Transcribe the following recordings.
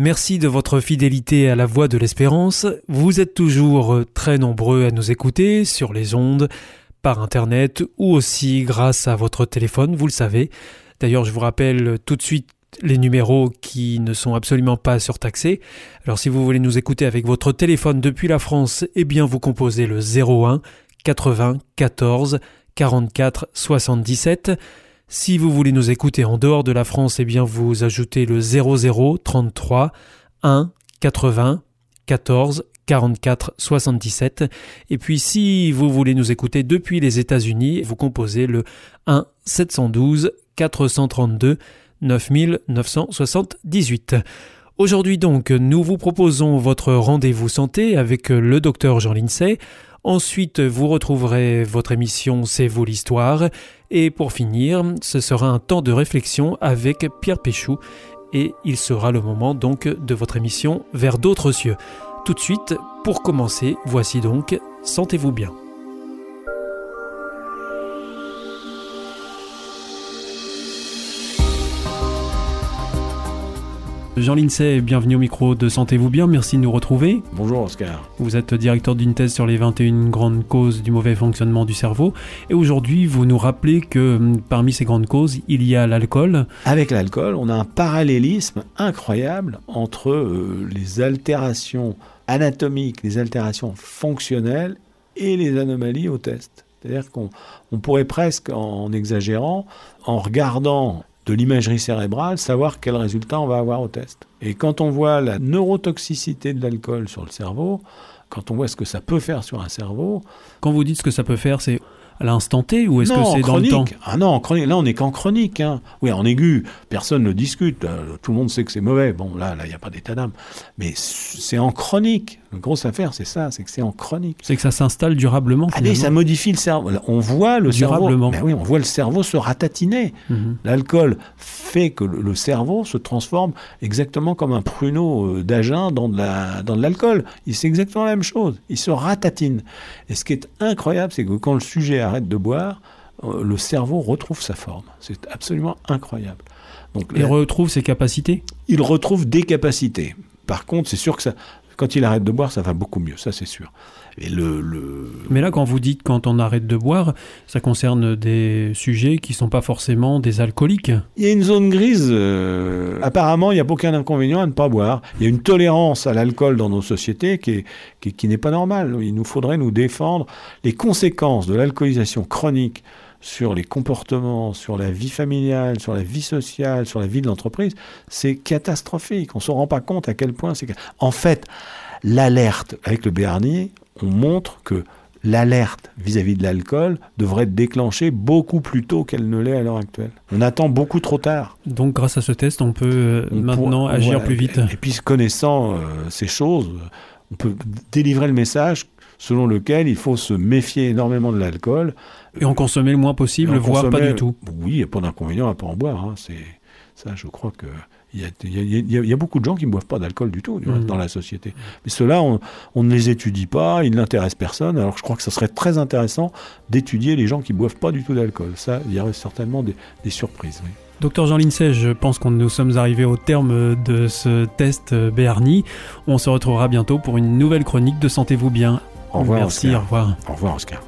Merci de votre fidélité à la voix de l'espérance. Vous êtes toujours très nombreux à nous écouter sur les ondes, par Internet ou aussi grâce à votre téléphone, vous le savez. D'ailleurs, je vous rappelle tout de suite les numéros qui ne sont absolument pas surtaxés. Alors si vous voulez nous écouter avec votre téléphone depuis la France, eh bien vous composez le 01 80 14 44 77. Si vous voulez nous écouter en dehors de la France, eh bien vous ajoutez le 00 33 1 80 14 44 77. Et puis si vous voulez nous écouter depuis les États-Unis, vous composez le 1 712 432 9978. Aujourd'hui donc, nous vous proposons votre rendez-vous santé avec le docteur Jean Lincey. Ensuite, vous retrouverez votre émission C'est vous l'histoire. Et pour finir, ce sera un temps de réflexion avec Pierre Péchou. Et il sera le moment donc de votre émission Vers d'autres cieux. Tout de suite, pour commencer, voici donc Sentez-vous bien. Jean Lincey, bienvenue au micro de Sentez-vous bien, merci de nous retrouver. Bonjour Oscar. Vous êtes directeur d'une thèse sur les 21 grandes causes du mauvais fonctionnement du cerveau et aujourd'hui vous nous rappelez que hum, parmi ces grandes causes il y a l'alcool. Avec l'alcool on a un parallélisme incroyable entre euh, les altérations anatomiques, les altérations fonctionnelles et les anomalies au test. C'est-à-dire qu'on pourrait presque, en exagérant, en regardant de l'imagerie cérébrale, savoir quel résultat on va avoir au test. Et quand on voit la neurotoxicité de l'alcool sur le cerveau, quand on voit ce que ça peut faire sur un cerveau... Quand vous dites ce que ça peut faire, c'est à l'instant T ou est-ce que c'est dans le temps? Ah non, chronique. Là, on n'est qu'en chronique. Hein. Oui, en aigu, personne ne discute. Euh, tout le monde sait que c'est mauvais. Bon, là, là, il n'y a pas d'état d'âme. Mais c'est en chronique. La grosse affaire, c'est ça, c'est que c'est en chronique. C'est que ça s'installe durablement. Allez, ça modifie le cerveau. On voit le durablement. cerveau. Ben oui, on voit le cerveau se ratatiner. Mhm. L'alcool fait que le cerveau se transforme exactement comme un pruneau euh, d'agin dans de l'alcool. La, c'est exactement la même chose. Il se ratatine. Et ce qui est incroyable, c'est que quand le sujet arrête de boire, euh, le cerveau retrouve sa forme. C'est absolument incroyable. Donc, il retrouve ses capacités? Il retrouve des capacités. Par contre, c'est sûr que ça, quand il arrête de boire, ça va beaucoup mieux, ça c'est sûr. Et le, Mais là, quand vous dites quand on arrête de boire, ça concerne des sujets qui ne sont pas forcément des alcooliques. Il y a une zone grise. Euh, apparemment, il n'y a aucun inconvénient à ne pas boire. Il y a une tolérance à l'alcool dans nos sociétés qui, qui, qui n'est pas normale. Il nous faudrait nous défendre les conséquences de l'alcoolisation chronique sur les comportements, sur la vie familiale, sur la vie sociale, sur la vie de l'entreprise, c'est catastrophique. On ne se rend pas compte à quel point c'est... En fait, l'alerte avec le Béarnier, on montre que l'alerte vis-à-vis de l'alcool devrait être déclenchée beaucoup plus tôt qu'elle ne l'est à l'heure actuelle. On attend beaucoup trop tard. Donc grâce à ce test, on peut euh, maintenant agir plus vite. Et, puis connaissant euh, ces choses, on peut délivrer le message selon lequel il faut se méfier énormément de l'alcool. Et en consommer le moins possible, voire pas du tout. Oui, il n'y a pas d'inconvénient à pas en boire. Hein. C'est ça, je crois que il y, a, beaucoup de gens qui ne boivent pas d'alcool du tout mmh. dans la société. Mais ceux-là, on, ne les étudie pas, ils n'intéressent personne. Alors je crois que ce serait très intéressant d'étudier les gens qui ne boivent pas du tout d'alcool. Ça, il y aurait certainement des, surprises. Docteur Jean Lincey, je pense qu'on nous sommes arrivés au terme de ce test Béarni. On se retrouvera bientôt pour une nouvelle chronique de Sentez-vous bien. Au revoir. Merci, au revoir. Au revoir, Oscar.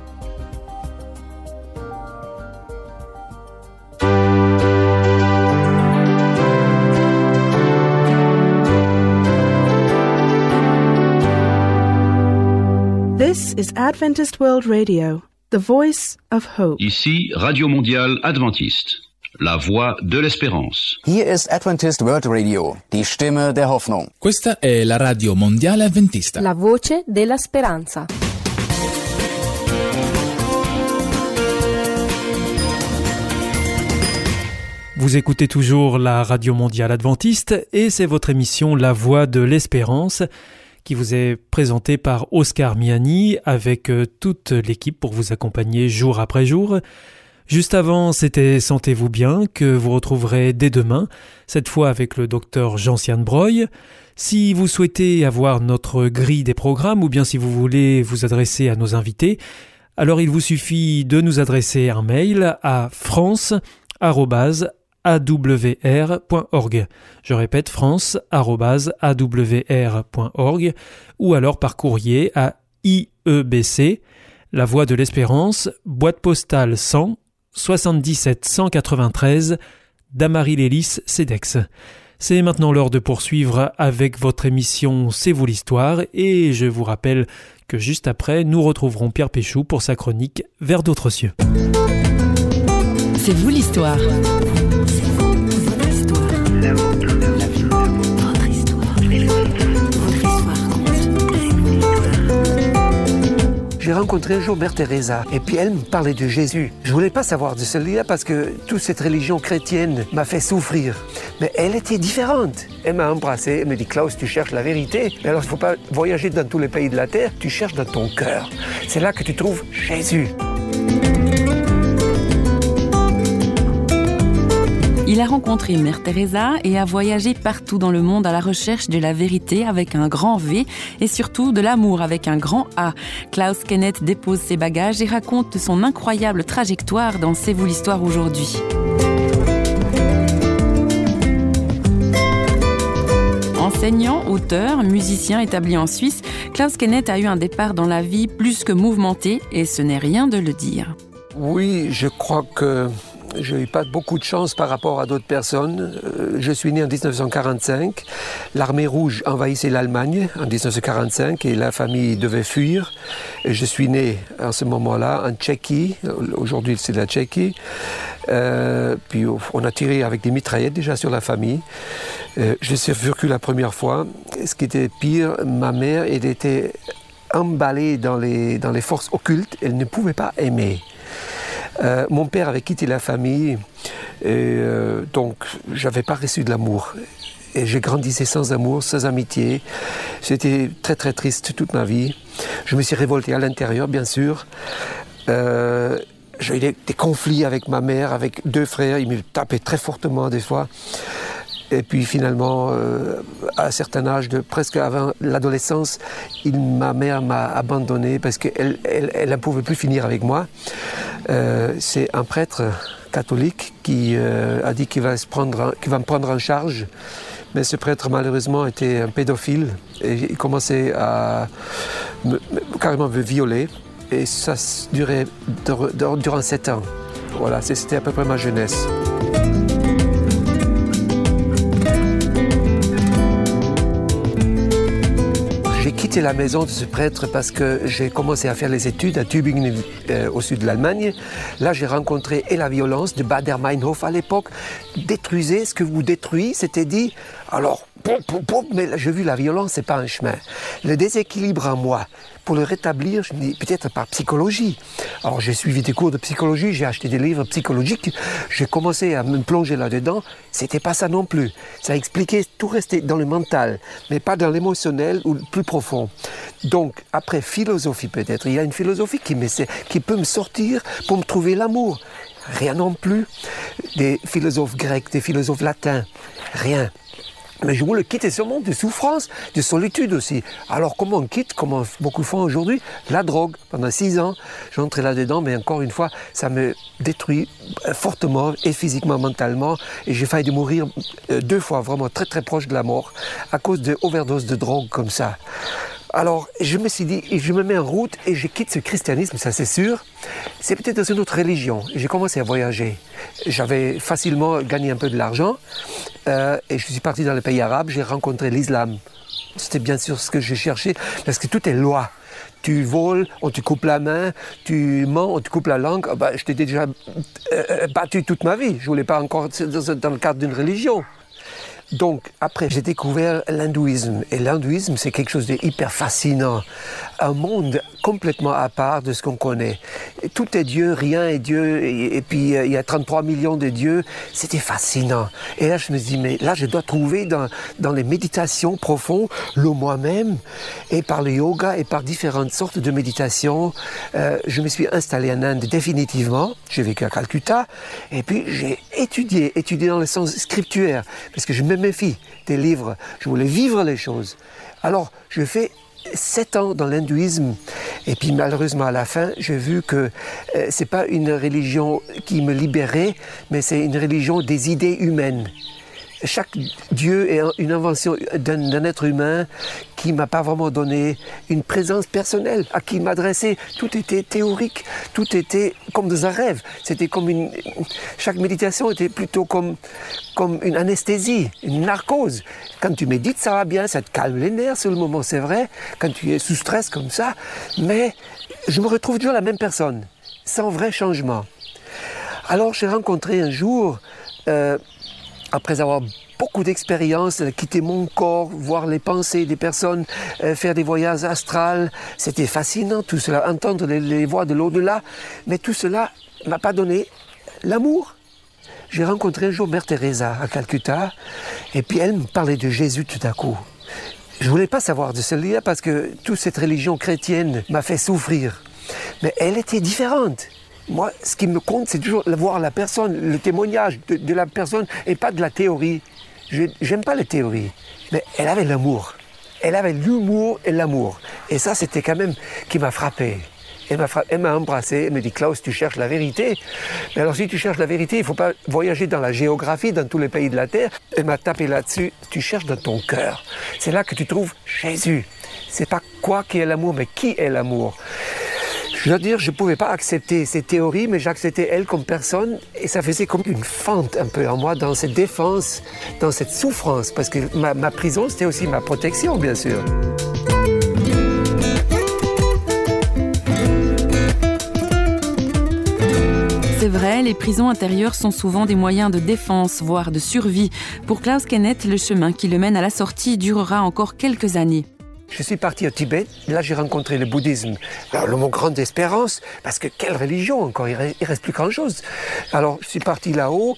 is Adventist World Radio, the voice of hope. Ici, Radio Mondiale Adventiste, la voix de l'espérance. Hier ist Adventist World Radio, die Stimme der Hoffnung. Questa è la Radio Mondiale Adventista. La voce della speranza. Vous écoutez toujours la Radio Mondiale Adventiste et c'est votre émission La Voix de l'Espérance qui vous est présentée par Oscar Miani avec euh, toute l'équipe pour vous accompagner jour après jour. Juste avant, c'était Sentez-vous bien que vous retrouverez dès demain, cette fois avec le docteur Jean-Sian Breuil. Si vous souhaitez avoir notre grille des programmes ou bien si vous voulez vous adresser à nos invités, alors il vous suffit de nous adresser un mail à france awr.org. Je répète france.awr.org ou alors par courrier à IEBC, La Voie de l'Espérance, boîte postale 100 77 193 Damary-Lélis, CEDEX. C'est maintenant l'heure de poursuivre avec votre émission C'est vous l'histoire et je vous rappelle que juste après, nous retrouverons Pierre Péchou pour sa chronique Vers d'autres cieux. C'est vous l'histoire. J'ai rencontré un jour Mère Teresa et puis elle me parlait de Jésus. Je voulais pas savoir de celui-là parce que toute cette religion chrétienne m'a fait souffrir. Mais elle était différente. Elle m'a embrassé, elle me dit Klaus, tu cherches la vérité. Mais alors il faut pas voyager dans tous les pays de la terre, tu cherches dans ton cœur. C'est là que tu trouves Jésus. Il a rencontré Mère Teresa et a voyagé partout dans le monde à la recherche de la vérité avec un grand V et surtout de l'amour avec un grand A. Klaus Kenneth dépose ses bagages et raconte son incroyable trajectoire dans C'est vous l'histoire aujourd'hui. Enseignant, auteur, musicien établi en Suisse, Klaus Kenneth a eu un départ dans la vie plus que mouvementé et ce n'est rien de le dire. Oui, je crois que je n'ai pas beaucoup de chance par rapport à d'autres personnes. Euh, je suis né en 1945. L'armée rouge envahissait l'Allemagne en 1945 et la famille devait fuir. Et je suis né à ce moment-là en Tchéquie. Aujourd'hui, c'est la Tchéquie. Euh, puis on a tiré avec des mitraillettes déjà sur la famille. Euh, je suis survécu la première fois. Ce qui était pire, ma mère était emballée dans les forces occultes. Elle ne pouvait pas aimer. Euh, mon père avait quitté la famille, et euh, donc j'avais pas reçu de l'amour. Et j'ai grandissé sans amour, sans amitié. C'était très très triste toute ma vie. Je me suis révolté à l'intérieur, bien sûr. Euh, j'ai eu des, conflits avec ma mère, avec deux frères. Ils me tapaient très fortement des fois. Et puis finalement, euh, à un certain âge, presque avant l'adolescence, ma mère m'a abandonné parce qu'elle elle, elle ne pouvait plus finir avec moi. Euh, C'est un prêtre catholique qui euh, a dit qu'il va, qu va me prendre en charge. Mais ce prêtre, malheureusement, était un pédophile et il commençait à me, me, carrément me violer. Et ça durait durant sept ans. Voilà, c'était à peu près ma jeunesse. La maison de ce prêtre parce que j'ai commencé à faire les études à Tübingen euh, au sud de l'Allemagne. Là, j'ai rencontré et la violence de Bader-Meinhof à l'époque. Détruisez ce que vous détruisez, c'était dit. Alors, mais j'ai vu la violence, c'est pas un chemin. Le déséquilibre en moi, pour le rétablir, je dis peut-être par psychologie. Alors j'ai suivi des cours de psychologie, j'ai acheté des livres psychologiques, j'ai commencé à me plonger là-dedans. C'était pas ça non plus. Ça expliquait tout rester dans le mental, mais pas dans l'émotionnel ou le plus profond. Donc après philosophie peut-être, il y a une philosophie qui, qui peut me sortir pour me trouver l'amour. Rien non plus. Des philosophes grecs, des philosophes latins, rien. Mais je voulais quitter ce monde de souffrance, de solitude aussi. Alors comment on quitte, comme beaucoup font aujourd'hui, la drogue. Pendant six ans, j'entrais là-dedans, mais encore une fois, ça me détruit fortement, et physiquement, mentalement. Et j'ai failli mourir deux fois, vraiment très très proche de la mort, à cause de overdose de drogue comme ça. Alors, je me suis dit, je me mets en route et je quitte ce christianisme, ça c'est sûr. C'est peut-être dans une autre religion. J'ai commencé à voyager. J'avais facilement gagné un peu de l'argent euh, et je suis parti dans les pays arabes. J'ai rencontré l'islam. C'était bien sûr ce que j'ai cherché parce que tout est loi. tu voles, on te coupe la main, tu mens, on te coupe la langue. Ah bah, je t'ai déjà euh, battu toute ma vie. Je voulais pas encore dans le cadre d'une religion. Donc, après, j'ai découvert l'hindouisme. Et l'hindouisme, c'est quelque chose de hyper fascinant. Un monde complètement à part de ce qu'on connaît. Tout est Dieu, rien est Dieu. Et, puis, euh, il y a 33 millions de dieux. C'était fascinant. Et là, je me dis, mais là, je dois trouver dans, dans les méditations profondes le moi-même. Et par le yoga et par différentes sortes de méditations, euh, je me suis installé en Inde définitivement. J'ai vécu à Calcutta. Et puis, j'ai étudié, étudié dans le sens scripturaire. Parce que je méfie des livres. Je voulais vivre les choses. Alors, je fais sept ans dans l'hindouisme et puis malheureusement à la fin j'ai vu que euh, c'est pas une religion qui me libérait mais c'est une religion des idées humaines chaque Dieu est une invention d'un être humain qui m'a pas vraiment donné une présence personnelle à qui m'adresser. Tout était théorique, tout était comme dans un rêve. C'était comme une, chaque méditation était plutôt comme, comme une anesthésie, une narcose. Quand tu médites, ça va bien, ça te calme les nerfs sur le moment, c'est vrai. Quand tu es sous stress comme ça, mais je me retrouve toujours la même personne, sans vrai changement. Alors j'ai rencontré un jour euh, après avoir beaucoup d'expérience, quitter mon corps, voir les pensées des personnes, euh, faire des voyages astrales, c'était fascinant tout cela, entendre les, voix de l'au-delà, mais tout cela m'a pas donné l'amour. J'ai rencontré un jour Mère Teresa à Calcutta, et puis elle me parlait de Jésus tout à coup. Je voulais pas savoir de celui-là parce que toute cette religion chrétienne m'a fait souffrir. Mais elle était différente. Moi, ce qui me compte, c'est toujours voir la personne, le témoignage de, la personne et pas de la théorie. J'aime pas les théories, mais elle avait l'amour. Elle avait l'humour et l'amour. Et ça, c'était quand même qui m'a frappé. Elle m'a embrassé, elle me dit Klaus, tu cherches la vérité. Mais alors si tu cherches la vérité, il ne faut pas voyager dans la géographie, dans tous les pays de la Terre. Elle m'a tapé là-dessus, tu cherches dans ton cœur. C'est là que tu trouves Jésus. C'est pas quoi qui est l'amour, mais qui est l'amour. Je dois dire, je ne pouvais pas accepter ces théories, mais j'acceptais elle comme personne, et ça faisait comme une fente un peu en moi dans cette défense, dans cette souffrance, parce que ma, ma prison, c'était aussi ma protection, bien sûr. C'est vrai, les prisons intérieures sont souvent des moyens de défense, voire de survie. Pour Klaus Kenneth, le chemin qui le mène à la sortie durera encore quelques années. Je suis parti au Tibet, là j'ai rencontré le bouddhisme. Alors, le mot grande espérance, parce que quelle religion encore, il reste, reste plus grand-chose. Alors je suis parti là-haut,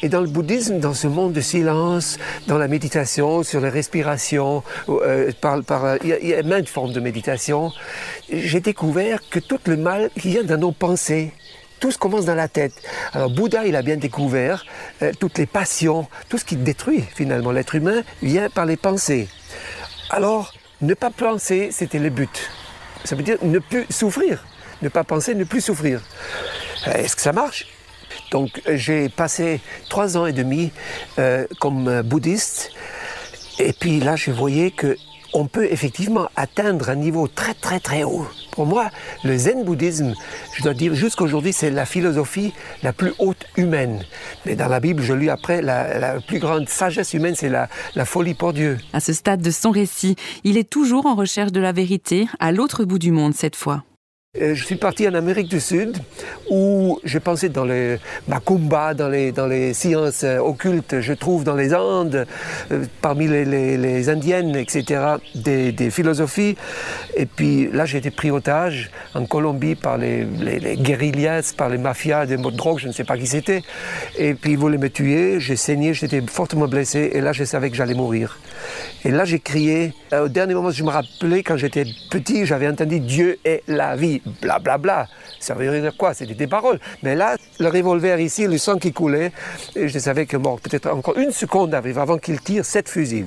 et dans le bouddhisme, dans ce monde de silence, dans la méditation, sur la respiration, euh, il, y a, il maintes formes de méditation, j'ai découvert que tout le mal vient dans nos pensées tout commence dans la tête. Alors Bouddha, il a bien découvert euh, toutes les passions, tout ce qui détruit finalement l'être humain vient par les pensées. Alors, ne pas penser, c'était le but. Ça veut dire ne plus souffrir. Ne pas penser, ne plus souffrir. Euh, est-ce que ça marche? Donc j'ai passé trois ans et demi euh, comme bouddhiste. Et puis là, je voyais que on peut effectivement atteindre un niveau très très très haut. Pour moi, le zen bouddhisme, je dois dire jusqu'aujourd'hui, c'est la philosophie la plus haute humaine. Mais dans la Bible, je lis après, la, plus grande sagesse humaine, c'est la folie pour Dieu. À ce stade de son récit, il est toujours en recherche de la vérité, à l'autre bout du monde cette fois. Euh, je suis parti en Amérique du Sud où j'ai pensé dans les macumba, dans les, sciences euh, occultes, je trouve dans les Andes, euh, parmi les, Indiennes, etc., des, philosophies. Et puis là, j'ai été pris otage en Colombie par les, les par les mafias des mots de drogue, je ne sais pas qui c'était. Et puis ils voulaient me tuer, j'ai saigné, j'étais fortement blessé, et là, je savais que j'allais mourir. Et là, j'ai crié. Au dernier moment, je me rappelais, quand j'étais petit, j'avais entendu Dieu est la vie blablabla. Bla, bla. Ça veut dire quoi? C'était des paroles. Mais là, le revolver ici, le sang qui coulait, et je savais que mort, peut-être encore une seconde arrive avant qu'il tire sept fusils.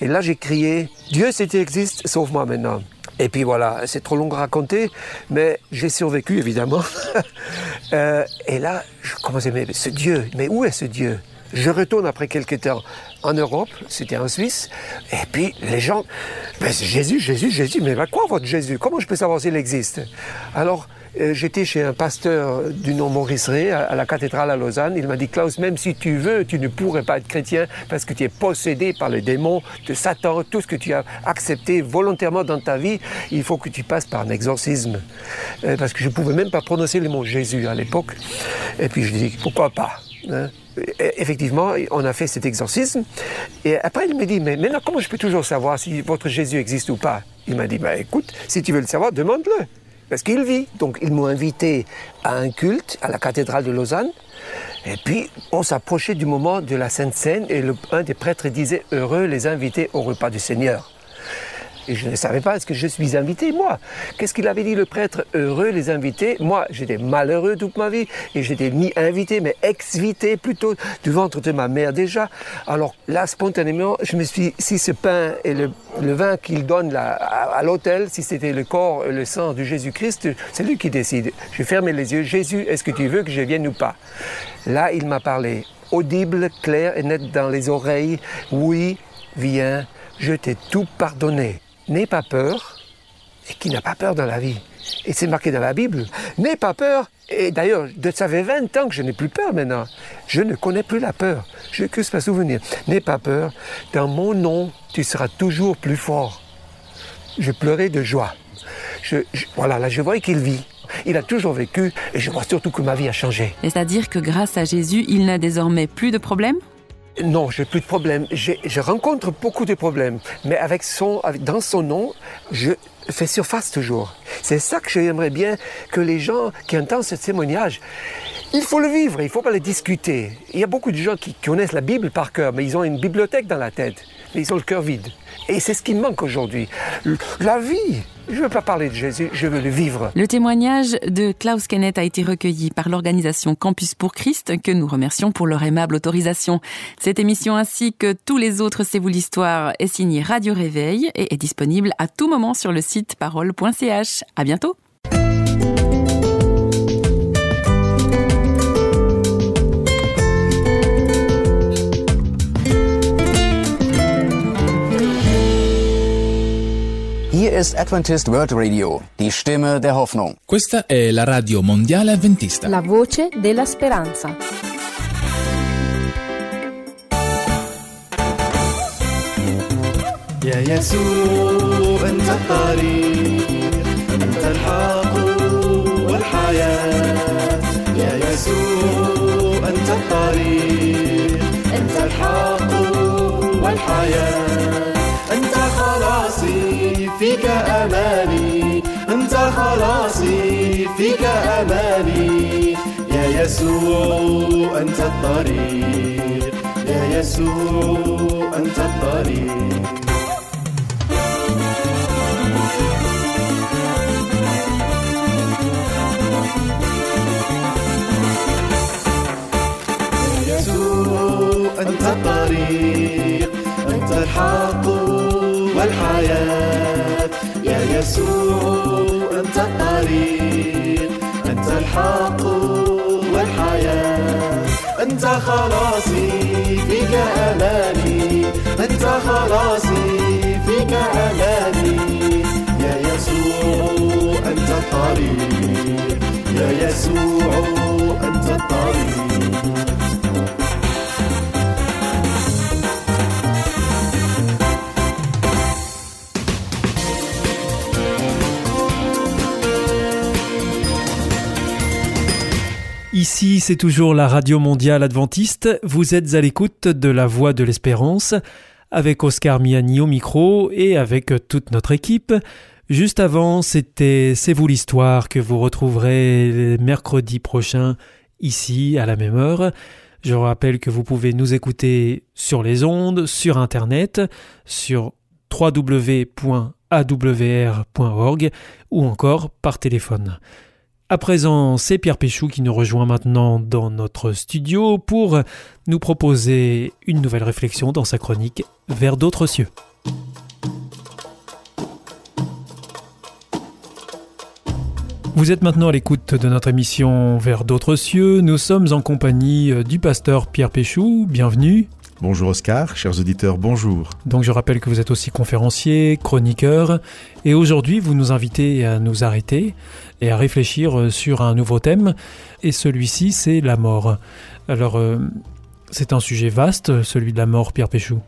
Et là, j'ai crié Dieu, si tu existes, sauve-moi maintenant. Et puis voilà, c'est trop long à raconter, mais j'ai survécu évidemment. euh, et là, je commençais, mais ce Dieu, mais où est ce Dieu? Je retourne après quelques temps en Europe, c'était en Suisse, et puis les gens, mais Jésus, Jésus, Jésus, mais quoi votre Jésus? Comment je peux savoir s'il existe? Alors, Euh, J'étais chez un pasteur du nom Maurice Ray à, la cathédrale à Lausanne. Il m'a dit Klaus, même si tu veux, tu ne pourrais pas être chrétien parce que tu es possédé par le démon de Satan. Tout ce que tu as accepté volontairement dans ta vie, il faut que tu passes par un exorcisme. Euh, parce que je ne pouvais même pas prononcer le mot Jésus à l'époque. Et puis je dis pourquoi pas hein? Effectivement, on a fait cet exorcisme. Et après, il me dit, mais maintenant, comment je peux toujours savoir si votre Jésus existe ou pas? Il m'a dit, bah, écoute, si tu veux le savoir, demande-le. Parce qu'il vit. Donc, ils m'ont invité à un culte à la cathédrale de Lausanne. Et puis, on s'approchait du moment de la Sainte Seine et un des prêtres disait Heureux les invités au repas du Seigneur. Et je ne savais pas, est-ce que je suis invité, moi? Qu'est-ce qu'il avait dit le prêtre Heureux les invités? Moi, j'étais malheureux toute ma vie et j'étais ni invité, mais ex-vité plutôt du ventre de ma mère déjà. Alors là, spontanément, je me suis dit, si ce pain et le, vin qu'il donne là, à, à l'hôtel, si c'était le corps et le sang de Jésus-Christ, c'est lui qui décide. Je fermais les yeux. Jésus, est-ce que tu veux que je vienne ou pas? Là, il m'a parlé, audible, clair et net dans les oreilles. Oui, viens, je t'ai tout pardonné. N'aie pas peur, et qui n'a pas peur dans la vie. Et c'est marqué dans la Bible. N'aie pas peur. Et d'ailleurs, ça fait 20 ans que je n'ai plus peur maintenant. Je ne connais plus la peur. Je n'ai que ce souvenir. N'aie pas peur. Dans mon nom, tu seras toujours plus fort. Je pleurais de joie. Voilà, là, je vois qu'il vit. Il a toujours vécu et je vois surtout que ma vie a changé. C'est-à-dire que grâce à Jésus, il n'a désormais plus de problème Non, j'ai plus de problèmes. Je rencontre beaucoup de problèmes, mais avec son, avec- dans son nom, je fais surface toujours. C'est ça que j'aimerais bien que les gens qui entendent ce témoignage, il faut le vivre, il ne faut pas le discuter. Il y a beaucoup de gens qui connaissent la Bible par cœur, mais ils ont une bibliothèque dans la tête, mais ils ont le cœur vide. Et c'est ce qui manque aujourd'hui. La vie. Je ne veux pas parler de Jésus, je veux le vivre. Le témoignage de Klaus Kenneth a été recueilli par l'organisation Campus pour Christ, que nous remercions pour leur aimable autorisation. Cette émission ainsi que tous les autres C'est vous l'histoire est signée Radio Réveil et est disponible à tout moment sur le site site parole.ch. À bientôt! Here is Adventist World Radio, die Stimme der Hoffnung. Questa è la radio mondiale adventista. La voce della speranza. Yeah, أنت الطريق أنت الحق والحياة. يا يسوع أنت الطريق أنت الحق والحياة. أنت خلاصي فيك أماني أنت خلاصي فيك أماني. يا يسوع أنت الطريق. يا يسوع أنت الطريق. يسوع أنت الطريق أنت الحق والحياة. أنت خلاصي فيك أماني أنت خلاصي فيك أماني يا يسوع أنت الطريق. يا يسوع أنت الطريق. Ici, c'est toujours la Radio Mondiale Adventiste. Vous êtes à l'écoute de La Voix de l'Espérance avec Oscar Miani au micro et avec toute notre équipe. Juste avant, c'était C'est vous l'histoire que vous retrouverez mercredi prochain ici à la même heure. Je rappelle que vous pouvez nous écouter sur les ondes, sur Internet, sur www.awr.org ou encore par téléphone. À présent, c'est Pierre Péchou qui nous rejoint maintenant dans notre studio pour nous proposer une nouvelle réflexion dans sa chronique Vers d'autres cieux. Vous êtes maintenant à l'écoute de notre émission Vers d'autres cieux. Nous sommes en compagnie euh, du pasteur Pierre Péchou. Bienvenue. Bonjour Oscar, chers auditeurs, bonjour. Donc je rappelle que vous êtes aussi conférencier, chroniqueur, et aujourd'hui vous nous invitez à nous arrêter et à réfléchir sur un nouveau thème. Et celui-ci, c'est la mort. Alors, euh, c'est un sujet vaste, celui de la mort, Pierre Péchou.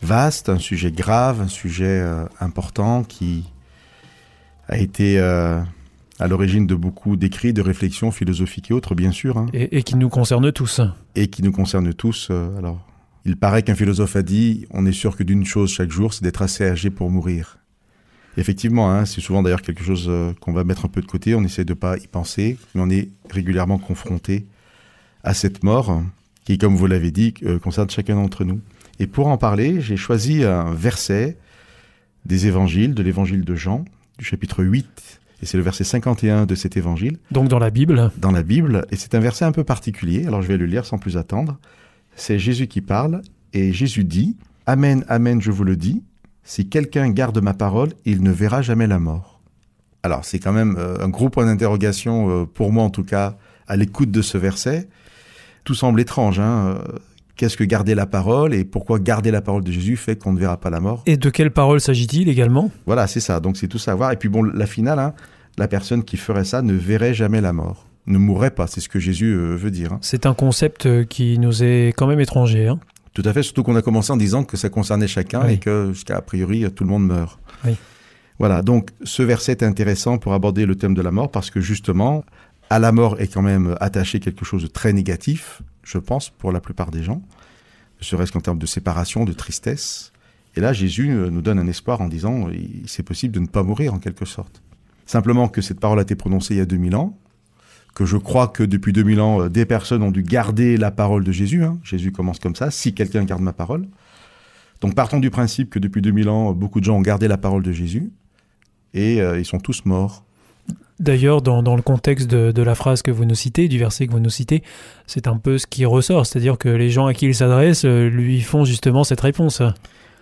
Vaste, un sujet grave, un sujet euh, important qui a été euh, à l'origine de beaucoup d'écrits, de réflexions philosophiques et autres, bien sûr. hein. Et, et qui nous concerne tous. et qui nous concerne tous. euh, alors, il paraît qu'un philosophe a dit on est sûr que d'une chose chaque jour, c'est d'être assez âgé pour mourir. Effectivement, hein, c'est souvent d'ailleurs quelque chose euh, qu'on va mettre un peu de côté, on essaie de pas y penser, mais on est régulièrement confronté à cette mort qui, comme vous l'avez dit, euh, concerne chacun d'entre nous. Et pour en parler, j'ai choisi un verset des évangiles, de l'évangile de Jean, du chapitre 8, et c'est le verset 51 de cet évangile Donc dans la Bible, dans la Bible, et c'est un verset un peu particulier, alors je vais le lire sans plus attendre. C'est Jésus qui parle, et Jésus dit, Amen, Amen, je vous le dis, si quelqu'un garde ma parole, il ne verra jamais la mort. Alors c'est quand même euh, un gros point d'interrogation, euh, pour moi en tout cas, à l'écoute de ce verset. Tout semble étrange, hein. euh, Qu'est-ce que garder la parole et pourquoi garder la parole de Jésus fait qu'on ne verra pas la mort et de quelle parole s'agit-il également? Voilà, c'est ça. Donc c'est tout savoir. Et puis bon, la finale, hein, la personne qui ferait ça ne verrait jamais la mort, ne mourrait pas. C'est ce que Jésus euh, veut dire. hein. C'est un concept euh, qui nous est quand même étranger. hein. Tout à fait, surtout qu'on a commencé en disant que ça concernait chacun Oui. et que jusqu'à priori tout le monde meurt. Oui. Voilà, donc ce verset est intéressant pour aborder le thème de la mort parce que justement, à la mort est quand même attaché quelque chose de très négatif, je pense, pour la plupart des gens, ne serait-ce qu'en termes de séparation, de tristesse. Et là, Jésus euh, nous donne un espoir en disant, il- c'est possible de ne pas mourir en quelque sorte. Simplement que cette parole a été prononcée il y a 2000 ans, que je crois que depuis 2000 ans, euh, des personnes ont dû garder la parole de Jésus. hein. Jésus commence comme ça, si quelqu'un garde ma parole. Donc partons du principe que depuis 2000 ans, beaucoup de gens ont gardé la parole de Jésus, et euh, ils sont tous morts. D'ailleurs, dans, dans le contexte de, de la phrase que vous nous citez, du verset que vous nous citez, c'est un peu ce qui ressort. C'est-à-dire que les gens à qui il s'adresse euh, lui font justement cette réponse.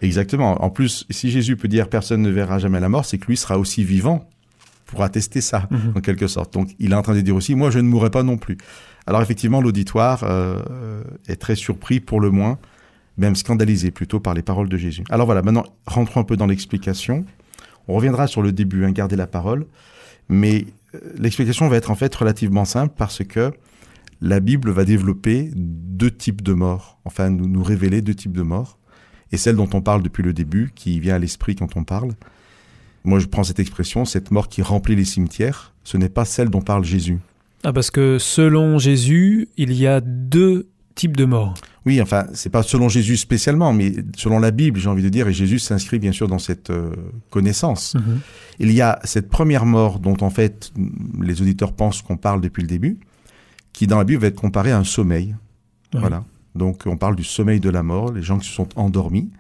Exactement. En plus, si Jésus peut dire personne ne verra jamais la mort, c'est que lui sera aussi vivant pour attester ça, Mhm. en quelque sorte. Donc, il est en train de dire aussi, moi, je ne mourrai pas non plus. Alors, effectivement, l'auditoire euh, euh, est très surpris, pour le moins, même scandalisé plutôt par les paroles de Jésus. Alors voilà, maintenant, rentrons un peu dans l'explication. On reviendra sur le début, hein, garder la parole. Mais euh, l'explication va être en fait relativement simple parce que la Bible va développer deux types de morts, enfin nous, nous révéler deux types de morts. Et celle dont on parle depuis le début, qui vient à l'esprit quand on parle, moi je prends cette expression, cette mort qui remplit les cimetières, ce n'est pas celle dont parle Jésus. Ah, parce que selon Jésus, il y a deux types de morts. Oui, enfin, c'est pas selon Jésus spécialement, mais selon la Bible, j'ai envie de dire, et Jésus s'inscrit bien sûr dans cette euh, connaissance. Mhm. Il y a cette première mort dont en fait les auditeurs pensent qu'on parle depuis le début, qui dans la Bible va être comparée à un sommeil. Oui. Voilà. Donc on parle du sommeil de la mort, les gens qui se sont endormis.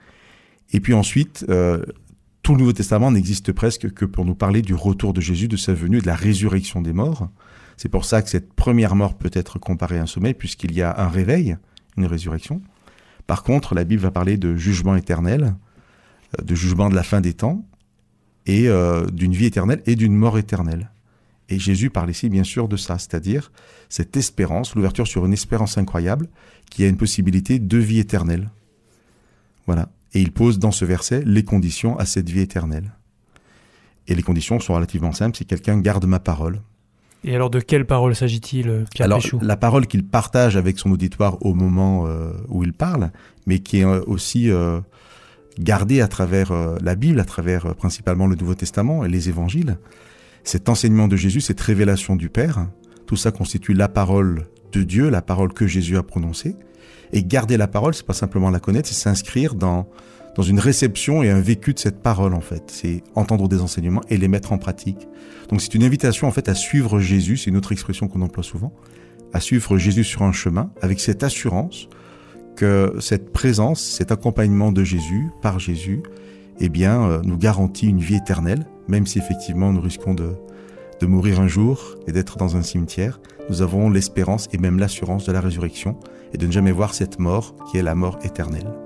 Et puis ensuite, euh, tout le Nouveau Testament n'existe presque que pour nous parler du retour de Jésus, de sa venue, de la résurrection des morts. C'est pour ça que cette première mort peut être comparée à un sommeil, puisqu'il y a un réveil, une résurrection. Par contre, la Bible va parler de jugement éternel, de jugement de la fin des temps, et euh, d'une vie éternelle et d'une mort éternelle. Et Jésus parle ici bien sûr de ça, c'est-à-dire cette espérance, l'ouverture sur une espérance incroyable, qui a une possibilité de vie éternelle. Voilà. Et il pose dans ce verset les conditions à cette vie éternelle. Et les conditions sont relativement simples, si quelqu'un garde ma parole. Et alors, de quelle parole s'agit-il, euh, Pierre Alors, Péchou la parole qu'il partage avec son auditoire au moment euh, où il parle, mais qui est euh, aussi euh, gardée à travers la Bible, à travers principalement le Nouveau Testament et les évangiles. Cet enseignement de Jésus, cette révélation du Père, tout ça constitue la parole de Dieu, la parole que Jésus a prononcée. Et garder la parole, c'est pas simplement la connaître, c'est s'inscrire dans, dans une réception et un vécu de cette parole, en fait. C'est entendre des enseignements et les mettre en pratique. Donc c'est une invitation, en fait, à suivre Jésus, c'est une autre expression qu'on emploie souvent, à suivre Jésus sur un chemin, avec cette assurance que cette présence, cet accompagnement de Jésus, par Jésus, eh bien, euh, nous garantit une vie éternelle, même si effectivement nous risquons de, de mourir un jour et d'être dans un cimetière, nous avons l'espérance et même l'assurance de la résurrection et de ne jamais voir cette mort qui est la mort éternelle.